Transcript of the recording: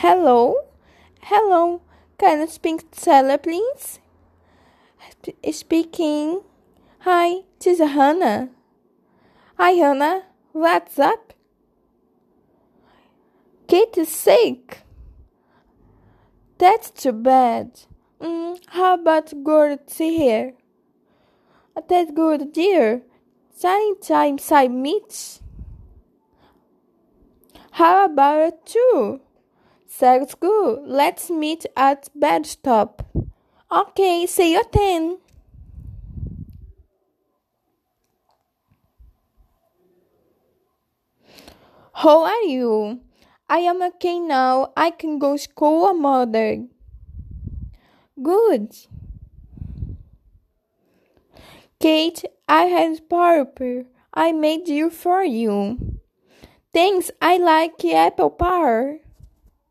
Hello? Hello? Can I speak to Sally, please? Sp- speaking. Hi, this is Hannah. Hi, Hannah. What's up? Kate is sick. That's too bad. Mm, how about go to see? That's good, dear. Time time side meets. How about two? Sounds good. Let's meet at bed stop. Okay, see you then. How are you? I am okay now. I can go school, mother. Good. Kate, I had purple. I made you for you. Thanks, I like apple pie.